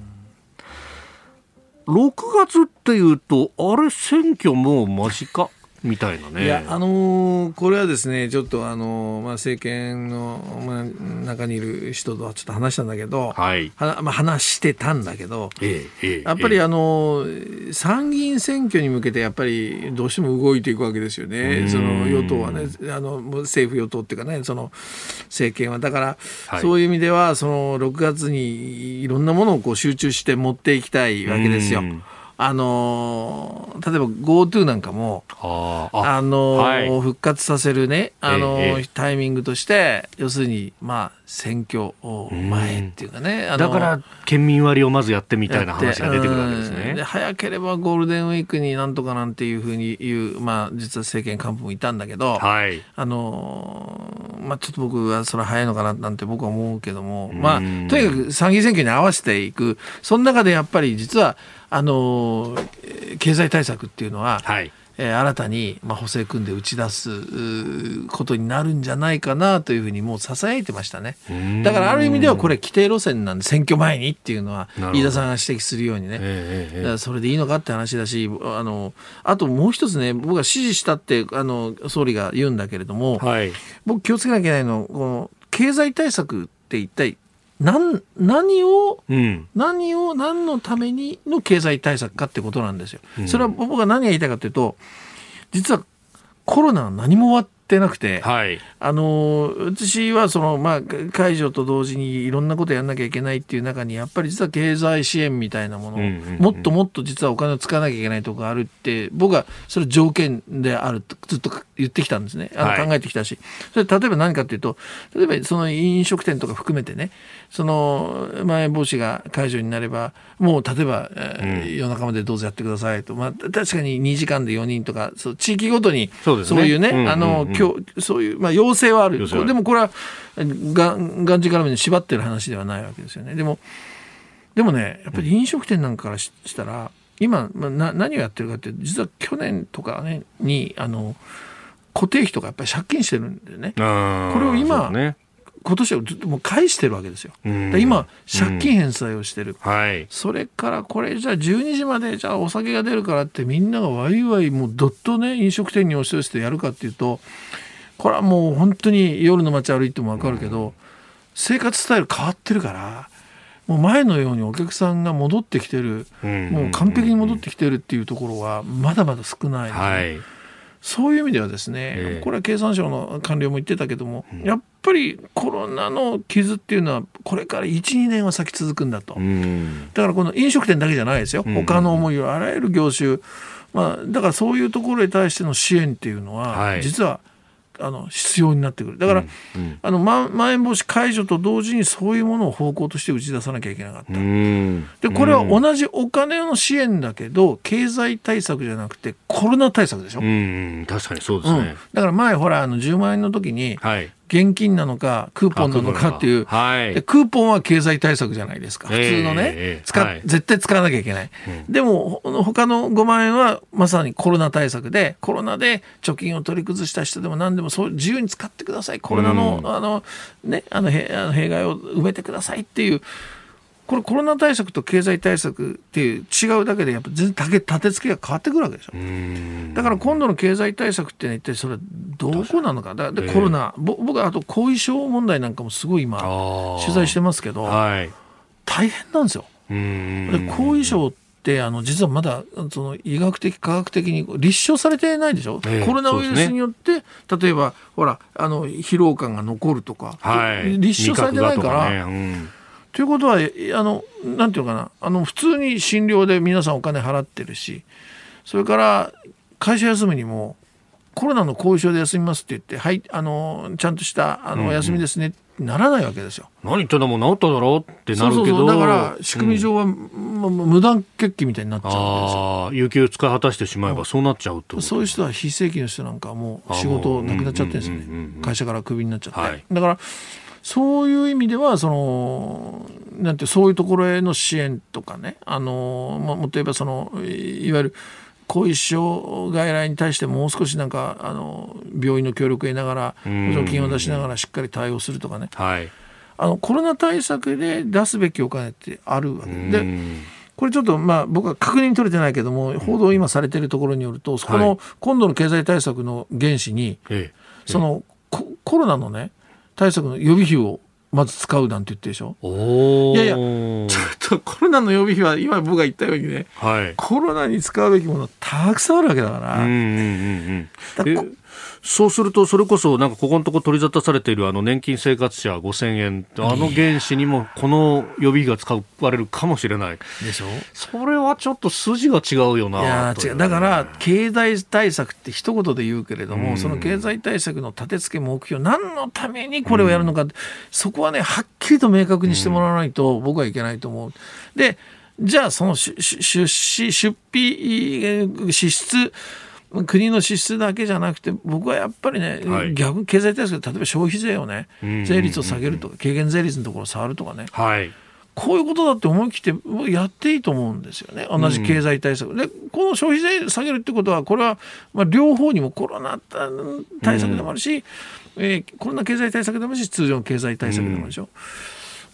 6月っていうとあれ選挙もう間近？みたいなね。いや、あのー、これはですね、ちょっとあのー、まあ、政権の、まあ、中にいる人とはちょっと話したんだけど、はい。はまあ、話してたんだけど、ええええ、やっぱりあのー、参議院選挙に向けてやっぱりどうしても動いていくわけですよね。その与党はね、あの、政府与党っていうかね、その政権は。だから、はい、そういう意味では、その6月にいろんなものをこう集中して持っていきたいわけですよ。あの例えば GoTo なんかも、あの、はい、復活させるね、あの、ええ、タイミングとして、要するに、まあ、選挙前っていうかね。だから、県民割をまずやってみたいな話が出てくるわけですね。で早ければゴールデンウィークになんとかなんていうふうに言う、まあ、実は政権幹部もいたんだけど、はい、あの、まあ、ちょっと僕はそれ早いのかななんて僕は思うけども、まあ、とにかく参議院選挙に合わせていく、その中でやっぱり実は、あの経済対策っていうのは、はい。えー、新たに、まあ、補正組んで打ち出すことになるんじゃないかなというふうにもうささやいてましたね。だからある意味ではこれ規定路線なんで選挙前にっていうのは飯田さんが指摘するようにね、えー、それでいいのかって話だしあのあともう一つね僕が指示したってあの総理が言うんだけれども、はい、僕気をつけなきゃいけないのこの経済対策って一体何何を、うん、何を何のためにの経済対策かってことなんですよ。それは僕が何が言いたいかというと実はコロナは何も終わっってなくて、はい、あの私はその、まあ、解除と同時にいろんなことやんなきゃいけないっていう中にやっぱり実は経済支援みたいなものを、もっともっと実はお金を使わなきゃいけないところがあるって僕はそれ条件であるとずっと言ってきたんですね。あの考えてきたし、それ例えば何かっていうと例えばその飲食店とか含めてねそのまん延防止が解除になればもう例えば、えー、夜中までどうぞやってくださいと、まあ、確かに2時間で4人とかそう地域ごとにそういうね、そういう、まあ、要請はある。でもこれはがんがんじがらめに縛ってる話ではないわけですよね。でもでもねやっぱり飲食店なんかからしたら今、まあ、な何をやってるかって実は去年とかねにあの固定費とかやっぱり借金してるんでね。これを今、ね、今年はもう返してるわけですよ。今、借金返済をしてる、はい、それからこれ、じゃあ12時まで、じゃあお酒が出るからって、みんながわいわい、もうどっとね、飲食店に押し寄せてやるかっていうと、これはもう本当に夜の街歩いても分かるけど、生活スタイル変わってるから、もう前のようにお客さんが戻ってきてる、もう完璧に戻ってきてるっていうところは、まだまだ少ない、はいそういう意味ではですね、えー、これは経産省の官僚も言ってたけども、うん、やっぱりコロナの傷っていうのはこれから12年は先続くんだと、うん、だからこの飲食店だけじゃないですよ、うん、他の思いをあらゆる業種、まあ、だからそういうところに対しての支援っていうのは、はい、実はあの必要になってくる。だから、うんうん、あのままん延防止解除と同時にそういうものを方向として打ち出さなきゃいけなかった。でこれは同じお金の支援だけど経済対策じゃなくてコロナ対策でしょ。うん確かにそうですね、うん、だから前ほらあの10万円の時に、はい、現金なのかクーポンなのかっていう、はい、クーポンは経済対策じゃないですか。普通のね、えー、使、はい、絶対使わなきゃいけない、うん、でも他の5万円はまさにコロナ対策でコロナで貯金を取り崩した人でも何でもそう自由に使ってください。コロナの。うん、あのね、あの弊害を埋めてくださいっていうこれコロナ対策と経済対策っていう違うだけでやっぱ全然立て付けが変わってくるわけでしょ。だから今度の経済対策って一体それはどこなのか。だでコロナ、僕はあと後遺症問題なんかもすごい今取材してますけど、はい、大変なんですよ。で後遺症ってあの実はまだその医学的科学的に立証されてないでしょ、えー、コロナウイルスによって、ね、例えばほらあの疲労感が残るとか、はい、立証されてないから。ということはあのなんていうのかな。あの普通に診療で皆さんお金払ってるしそれから会社休みにもコロナの後遺症で休みますって言ってはいあのちゃんとしたあのお休みですね、ってならないわけですよ。何言ってんだもう治っただろうってなるけど。そうそうだから仕組み上は、うん、無断欠勤みたいになっちゃうんですよ。有給使い果たしてしまえばそうなっちゃうと。そういう人は非正規の人なんかもう仕事なくなっちゃってるんですね、会社からクビになっちゃって、はい、だからそういう意味ではそのなんてそういうところへの支援とかねあの、まあ、もっと言えばそのいわゆる後遺症外来に対してもう少しなんかあの病院の協力を得ながら補助金を出しながらしっかり対応するとかね、はい、あのコロナ対策で出すべきお金ってあるわけ。で。これちょっとまあ僕は確認取れてないけども報道今されているところによると、この今度の経済対策の原資に、そのコロナのね対策の予備費をまず使うなんて言ってでしょ？いやいやちょっとコロナの予備費は今僕が言ったようにね、はい、コロナに使うべきものたくさんあるわけだから。うんうんうんうんそうすると、それこそ、なんかここのところ取り沙汰されているあの年金生活者5000円、あの原資にもこの予備費が使われるかもしれない。でしょ？それはちょっと筋が違うよな。いや違う。だから、経済対策って一言で言うけれども、うん、その経済対策の立て付け目標、何のためにこれをやるのか、うん、そこはね、はっきりと明確にしてもらわないと、僕はいけないと思う。で、じゃあ、その出資、出費、支出、国の支出だけじゃなくて僕はやっぱりね、はい、逆経済対策例えば消費税をね、税率を下げるとか軽減税率のところを触るとかね、はい、こういうことだって思い切ってやっていいと思うんですよね。同じ経済対策、でこの消費税下げるってことはこれはまあ両方にもコロナ対策でもあるし、うん、えー、コロナ経済対策でもあるし通常の経済対策でもあるでしょ。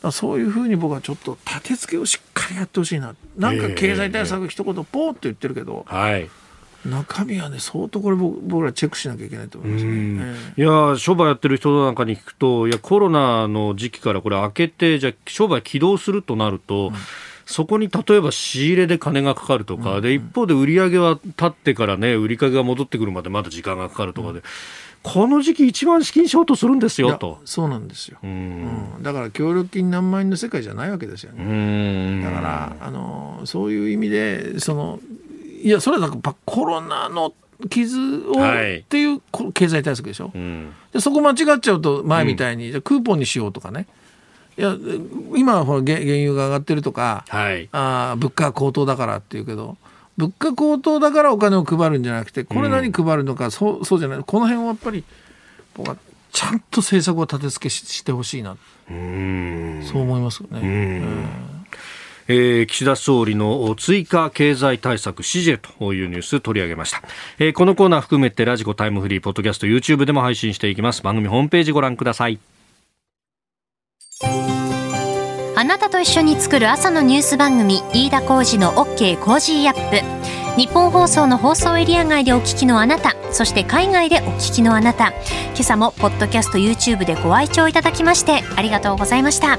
うん、そういうふうに僕はちょっと立て付けをしっかりやってほしいな。なんか経済対策一言ポーっと言ってるけど、えー、はい中身はね相当これ僕らチェックしなきゃいけないと思いますね、いや商売やってる人なんかに聞くといやコロナの時期からこれ開けてじゃ商売起動するとなると、うん、そこに例えば仕入れで金がかかるとか、うん、で一方で売り上げは立ってからね売り上げが戻ってくるまでまだ時間がかかるとかで。うん。この時期一番資金ショートするんですよと。そうなんですよ、うん、だから協力金何万円の世界じゃないわけですよね。だからあのそういう意味でそのいやそれはなんかコロナの傷を、っていう経済対策でしょ、うん、でそこ間違っちゃうと前みたいに、じゃクーポンにしようとかね。いや今はほら原油が上がってるとか、はい、あ物価高騰だからっていうけど物価高騰だからお金を配るんじゃなくてこれ何配るのか、うん、そうそうじゃない。この辺はやっぱり僕はちゃんと政策を立て付けしてほしいな。そう思いますよね。うんえー、岸田総理の追加経済対策指示というニュース取り上げました、えー、このコーナー含めてラジコタイムフリーポッドキャスト YouTube でも配信していきます。番組ホームページご覧ください。あなたと一緒に作る朝のニュース番組飯田浩二の OK コージーアップ。日本放送の放送エリア外でお聞きのあなたそして海外でお聞きのあなた。今朝もポッドキャスト YouTube でご愛聴いただきましてありがとうございました。